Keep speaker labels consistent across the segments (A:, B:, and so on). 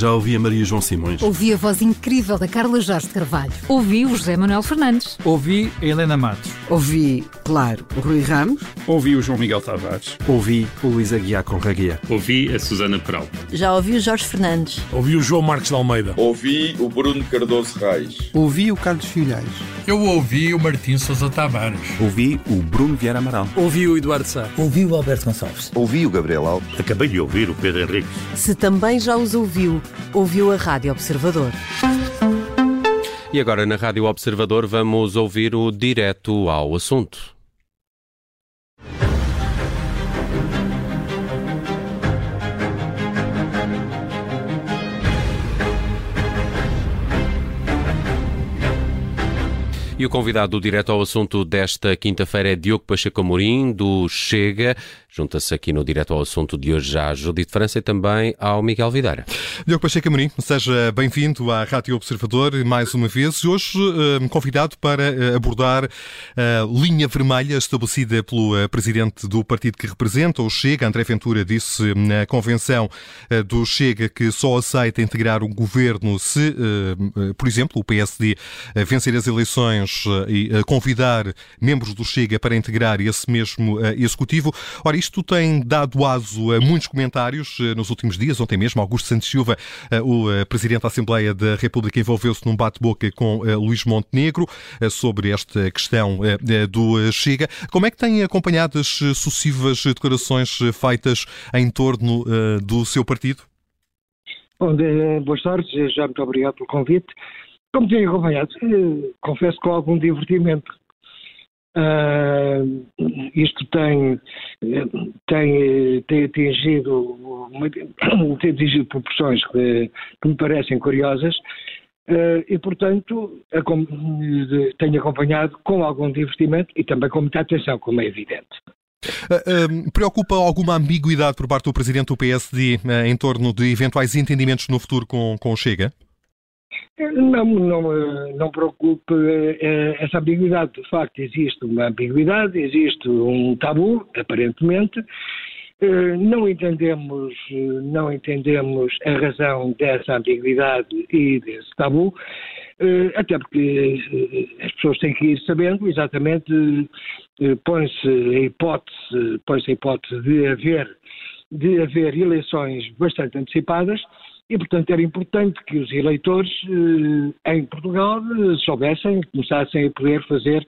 A: Já ouvi a Maria João Simões.
B: Ouvi a voz incrível da Carla Jorge de Carvalho. Ouvi o José Manuel Fernandes.
C: Ouvi a Helena Matos.
D: Ouvi, claro, o Rui Ramos.
E: Ouvi o João Miguel Tavares.
A: Ouvi o Luís Aguiar com Raguia.
F: Ouvi a Susana Peralta.
G: Já ouvi o Jorge Fernandes.
H: Ouvi o João Marcos de Almeida.
I: Ouvi o Bruno Cardoso Reis.
J: Ouvi o Carlos Filhais.
K: Eu ouvi o Martim Sousa Tavares.
L: Ouvi o Bruno Vieira Amaral.
M: Ouvi o Eduardo Sá.
N: Ouvi o Alberto Gonçalves.
O: Ouvi o Gabriel Alves.
P: Acabei de ouvir o Pedro Henrique.
G: Se também já os ouviu, ouviu a Rádio Observador.
Q: E agora na Rádio Observador vamos ouvir o direto ao assunto. E o convidado direto ao assunto desta quinta-feira é Diogo Pacheco Amorim, do Chega. Junta-se aqui no direto ao assunto de hoje já a Judite França e também ao Miguel Videira.
R: Diogo Pacheco Amorim, seja bem-vindo à Rádio Observador mais uma vez. Hoje eh, convidado para eh, abordar a linha vermelha estabelecida pelo eh, presidente do partido que representa, o Chega. André Ventura disse na convenção do Chega que só aceita integrar o governo se, por exemplo, o PSD vencer as eleições e convidar membros do Chega para integrar esse mesmo executivo. Ora, isto tem dado aso a muitos comentários nos últimos dias. Ontem mesmo, Augusto Santos Silva, o Presidente da Assembleia da República, envolveu-se num bate-boca com Luís Montenegro sobre esta questão do Chega. Como é que tem acompanhado as sucessivas declarações feitas em torno do seu partido?
S: Bom, boas tardes, já muito obrigado pelo convite. Como tenho acompanhado, confesso com algum divertimento. Uh, isto tem, tem, tem atingido tem atingido proporções que, que me parecem curiosas uh, e, portanto, a, tenho acompanhado com algum divertimento e também com muita atenção, como é evidente.
R: Uh, preocupa alguma ambiguidade por parte do Presidente do PSD em torno de eventuais entendimentos no futuro com, com o Chega?
S: Não, não, não preocupe essa ambiguidade. De facto, existe uma ambiguidade, existe um tabu, aparentemente. Não entendemos, não entendemos a razão dessa ambiguidade e desse tabu, até porque as pessoas têm que ir sabendo exatamente, põe-se a hipótese, põe-se a hipótese de haver, de haver eleições bastante antecipadas, e, portanto, era importante que os eleitores eh, em Portugal eh, soubessem, começassem a poder fazer,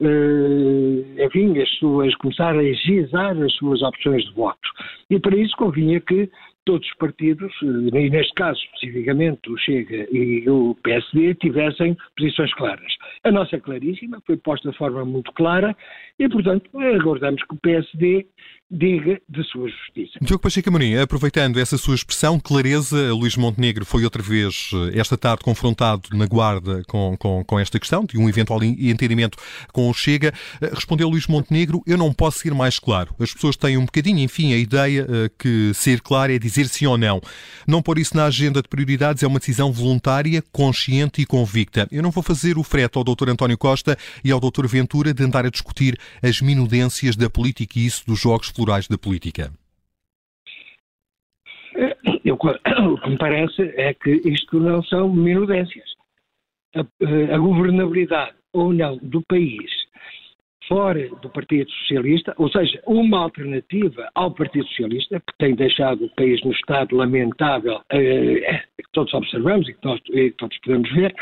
S: eh, enfim, as suas, começar a agilizar as suas opções de voto. E para isso convinha que todos os partidos, e neste caso especificamente o Chega e o PSD, tivessem posições claras. A nossa é claríssima, foi posta de forma muito clara e, portanto, aguardamos que o PSD diga de sua justiça.
R: Diogo Pacheco Amorim, aproveitando essa sua expressão, clareza, Luís Montenegro foi outra vez, eh, esta tarde, confrontado na guarda com, com, com esta questão, de um eventual entendimento com o Chega. Eh, respondeu Luís Montenegro, eu não posso ser mais claro. As pessoas têm um bocadinho, enfim, a ideia eh, que ser claro é dizer sim ou não. Não pôr isso na agenda de prioridades é uma decisão voluntária, consciente e convicta. Eu não vou fazer o frete ao Dr. António Costa e ao Dr. Ventura de andar a discutir as minudências da política e isso dos jogos plurais da política?
S: Eu, o que me parece é que isto não são minudências. A, a governabilidade ou não do país fora do Partido Socialista, ou seja, uma alternativa ao Partido Socialista, que tem deixado o país no estado lamentável eh, que todos observamos e que, nós, e que todos podemos ver,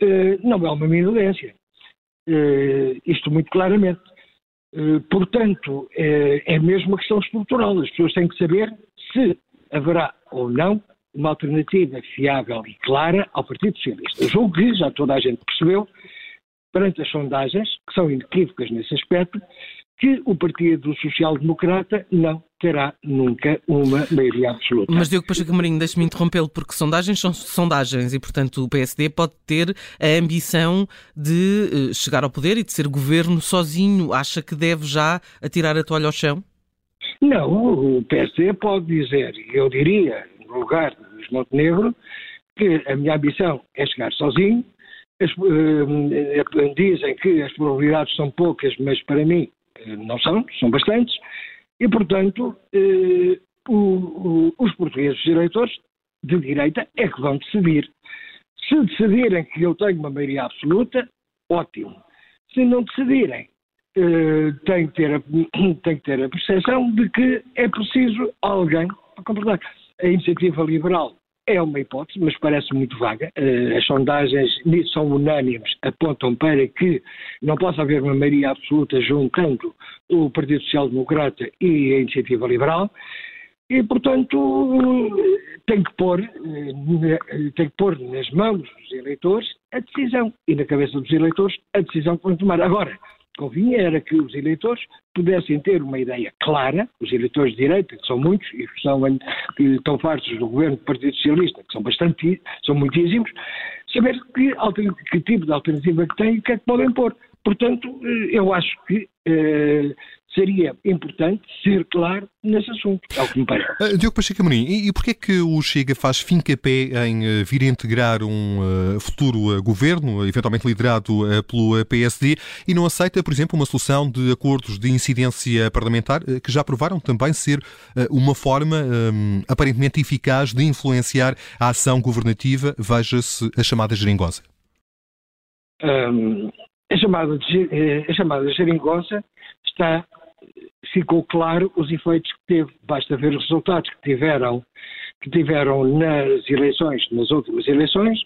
S: eh, não é uma minudência. Eh, isto muito claramente. Eh, portanto, é, é mesmo uma questão estrutural. As pessoas têm que saber se haverá ou não uma alternativa fiável e clara ao Partido Socialista. Julgo que já toda a gente percebeu, perante as sondagens, que são inequívocas nesse aspecto, que o Partido Social Democrata não terá nunca uma maioria absoluta.
T: Mas Diogo Pacheco Marinho, deixe-me interrompê-lo, porque sondagens são sondagens e, portanto, o PSD pode ter a ambição de uh, chegar ao poder e de ser governo sozinho. Acha que deve já atirar a toalha ao chão?
S: Não, o PSD pode dizer, eu diria, no lugar de Luís Montenegro, que a minha ambição é chegar sozinho. As, uh, dizem que as probabilidades são poucas, mas para mim não são, são bastantes, e, portanto, eh, o, o, os portugueses eleitores de direita é que vão decidir. Se decidirem que eu tenho uma maioria absoluta, ótimo. Se não decidirem, eh, tem, que ter a, tem que ter a percepção de que é preciso alguém para completar. A iniciativa liberal é uma hipótese, mas parece muito vaga. Uh, as sondagens são unânimes, apontam para que não possa haver uma maioria absoluta juntando o Partido Social Democrata e a Iniciativa Liberal. E, portanto, tem que, pôr, eh, tem que pôr nas mãos dos eleitores a decisão e na cabeça dos eleitores a decisão que vão tomar. Agora, convinha era que os eleitores pudessem ter uma ideia clara, os eleitores de direita, que são muitos e são, que estão fartos do governo do Partido Socialista, que são bastante, são muitíssimos, saber que, que tipo de alternativa que têm e o que é que podem pôr. Portanto, eh, eu acho que eh, seria importante ser claro nesse assunto, é o que me parece.
R: Uh, Diogo Pacheco Amorim, e, e porquê é que o Chega faz fim-capé em uh, vir integrar um uh, futuro governo, eventualmente liderado pelo PSD, e não aceita, por exemplo, uma solução de acordos de incidência parlamentar, que já provaram também ser uma forma um, aparentemente eficaz de influenciar a ação governativa, veja-se a chamada geringosa?
S: Um, a, chamada de, eh, a chamada geringosa está ficou claro os efeitos que teve. Basta ver os resultados que tiveram, que tiveram nas eleições, nas últimas eleições,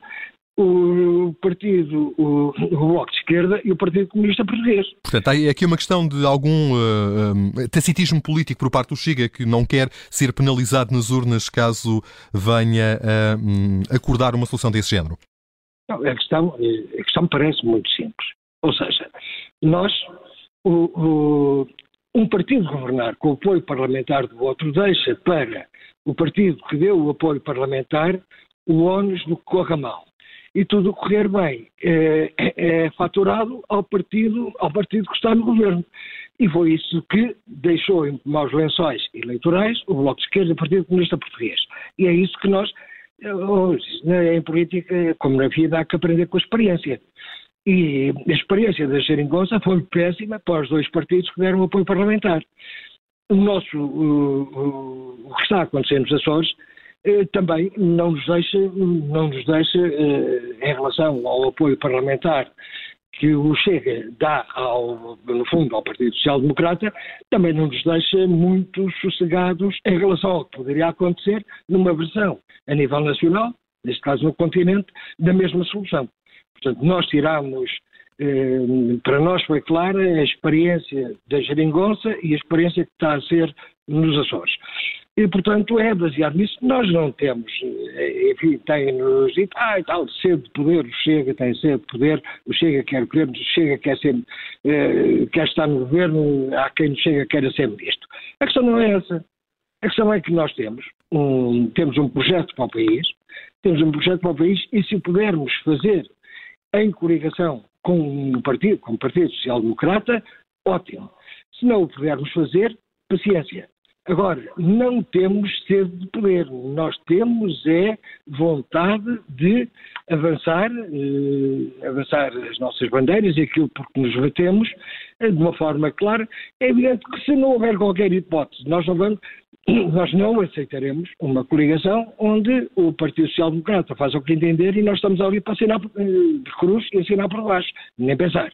S: o partido, o, o Bloco de Esquerda e o Partido Comunista Português.
R: Portanto, há aqui uma questão de algum uh, tacitismo político por parte do Chega que não quer ser penalizado nas urnas caso venha a um, acordar uma solução desse género.
S: Não, a questão, a questão parece muito simples. Ou seja, nós, o, o, um partido governar com o apoio parlamentar do outro deixa para o partido que deu o apoio parlamentar o ónus do que corra mal. E tudo correr bem é, é, é faturado ao partido, ao partido que está no governo. E foi isso que deixou em maus lençóis eleitorais o Bloco de Esquerda e o Partido Comunista Português. E é isso que nós, hoje, em política, como na vida, há que aprender com a experiência. E a experiência da Xeringonça foi péssima para os dois partidos que deram apoio parlamentar. O nosso, o, o que está acontecendo nos Açores eh, também não nos deixa, não nos deixa eh, em relação ao apoio parlamentar que o Chega dá, ao, no fundo, ao Partido Social Democrata, também não nos deixa muito sossegados em relação ao que poderia acontecer numa versão a nível nacional, neste caso no continente, da mesma solução. Portanto, nós tiramos, eh, para nós foi clara a experiência da geringonça e a experiência que está a ser nos Açores. E, portanto, é baseado nisso. Nós não temos, eh, enfim, tem-nos dito, ah, e tal, sede de poder, o Chega tem sede de poder, o Chega quer poder, o Chega quer, ser, eh, quer estar no governo, há quem o Chega queira ser ministro. A questão não é essa. A questão é que nós temos um, temos um projeto para o país, temos um projeto para o país e se pudermos fazer em coligação com o partido, com o Partido Social Democrata, ótimo. Se não o pudermos fazer, paciência. Agora, não temos sede de poder, nós temos é vontade de avançar, eh, avançar as nossas bandeiras e aquilo por que nos batemos eh, de uma forma clara. É evidente que se não houver qualquer hipótese, nós não vamos, nós não aceitaremos uma coligação onde o Partido Social Democrata faz o que entender e nós estamos ali para assinar eh, de cruz e assinar por baixo, nem pensar.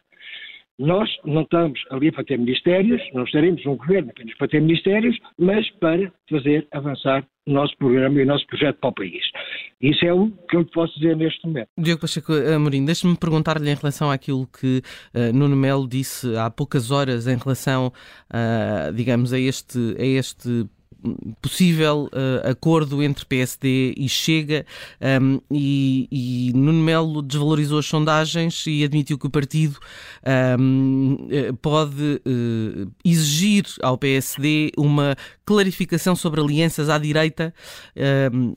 S: Nós não estamos ali para ter ministérios, não estaremos um governo apenas para ter ministérios, mas para fazer avançar o nosso programa e o nosso projeto para o país. Isso é o que eu posso dizer neste momento.
T: Diogo Pacheco Amorim, deixe-me perguntar-lhe em relação àquilo que uh, Nuno Melo disse há poucas horas em relação, uh, digamos, a este, a este possível uh, acordo entre PSD e Chega um, e, e, Nuno Melo desvalorizou as sondagens e admitiu que o partido um, eh, pode uh, exigir ao PSD uma clarificação sobre alianças à direita um,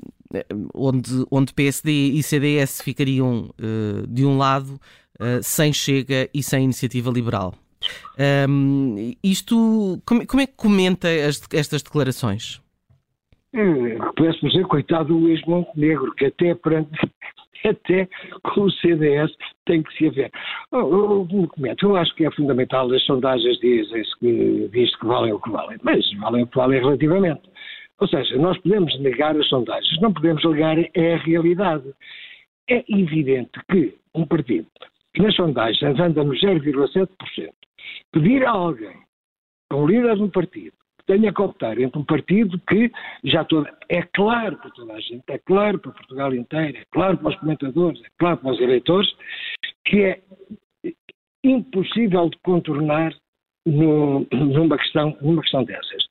T: onde, onde PSD e CDS ficariam uh, de um lado sem Chega e sem Iniciativa Liberal. Um, isto, como, como, é que comenta as, estas declarações?
S: Hum, Parece dizer, coitado do ex-Montenegro, que até perante até com o CDS tem que se haver. Oh, oh, eu acho que é fundamental, as sondagens dizem que, diz que valem o que valem, mas valem o que valem relativamente. Ou seja, nós podemos negar as sondagens, não podemos negar é a realidade. É evidente que um partido que nas sondagens anda nos 0,7%, pedir a alguém, a um líder de um partido, que tenha que optar entre um partido que já toda, é claro para toda a gente, é claro para Portugal inteiro, é claro para os comentadores, é claro para os eleitores, que é impossível de contornar no, numa, questão, numa questão dessas.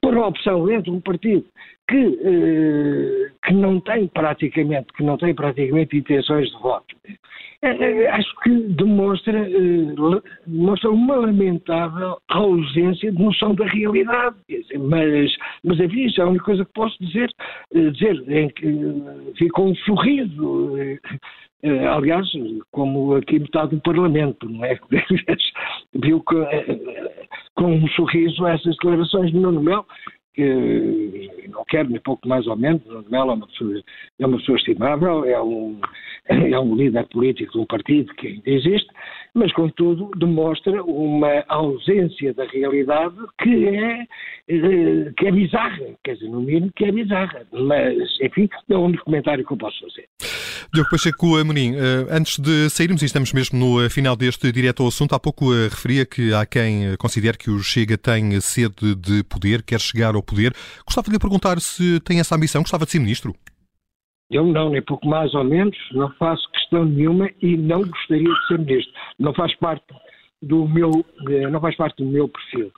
S: Por uma opção entre um partido que, eh, que não tem praticamente, que não tem praticamente intenções de voto, acho que demonstra, eh, demonstra uma lamentável ausência de noção da realidade. Mas, mas enfim, isso é a única coisa que posso dizer, eh, dizer em que eh, ficou um sorriso eh, aliás, como aqui metade do Parlamento, não é? Viu com, eh, com um sorriso essas declarações de Nuno Melo, que não quero nem pouco mais ou menos, Nuno Melo é uma pessoa, é uma pessoa estimável, é um, é um líder político de um partido que ainda existe, mas, contudo, demonstra uma ausência da realidade que é, eh, que é bizarra, quer dizer, no mínimo que é bizarra. Mas, enfim, é o único comentário que eu posso fazer.
R: Diogo Pacheco Amorim, eh, antes de sairmos, e estamos mesmo no eh, final deste direto ao assunto, há pouco referia que há quem considere que o Chega tem sede de poder, quer chegar ao poder. Gostava de lhe perguntar se tem essa ambição, gostava de ser ministro?
S: Eu não, nem pouco mais ou menos, não faço questão nenhuma e não gostaria de ser ministro. Não faz parte do meu, não faz parte do meu perfil.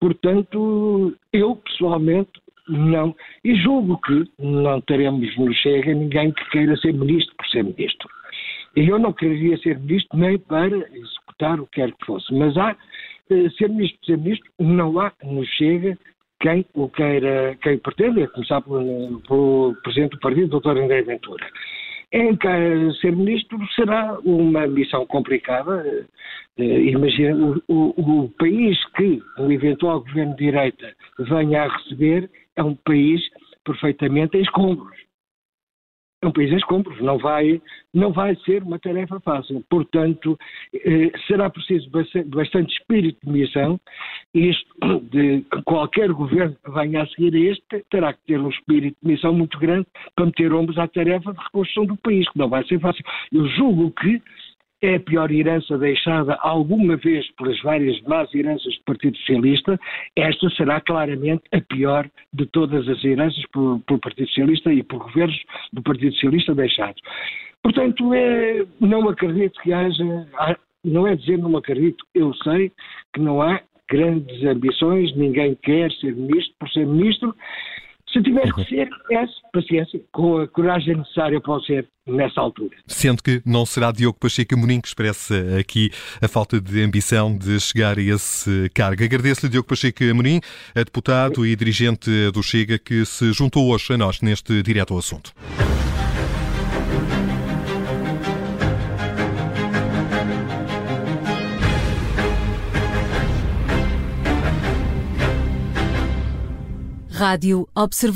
S: Portanto, eu pessoalmente não. E julgo que não teremos no Chega ninguém que queira ser ministro por ser ministro. E eu não queria ser ministro nem para executar o que quer que fosse. Mas há, eh, ser ministro por ser ministro, não há no Chega quem o queira, quem pretende, a começar pelo, pelo Presidente do Partido, Dr. André Ventura. Em que ser ministro será uma missão complicada. Eh, imagina, o, o, o, país que um eventual governo de direita venha a receber é um país perfeitamente em escombros um país em escombros, não vai, não vai ser uma tarefa fácil. Portanto, eh, será preciso bastante, bastante, espírito de missão. Isto, de qualquer governo que venha a seguir a este, terá que ter um espírito de missão muito grande para meter ombros à tarefa de reconstrução do país, que não vai ser fácil. Eu julgo que é a pior herança deixada alguma vez pelas várias más heranças do Partido Socialista, esta será claramente a pior de todas as heranças pelo, Partido Socialista e por governos do Partido Socialista deixados. Portanto, é, não acredito que haja, não é dizer não acredito, eu sei que não há grandes ambições, ninguém quer ser ministro por ser ministro, se tiver que ser, é paciência, com a coragem necessária para o ser nessa altura.
R: Sendo que não será Diogo Pacheco Amorim que expressa aqui a falta de ambição de chegar a esse cargo. Agradeço-lhe Diogo Pacheco Amorim, deputado e dirigente do Chega, que se juntou hoje a nós neste direto ao assunto.
B: Rádio Observador.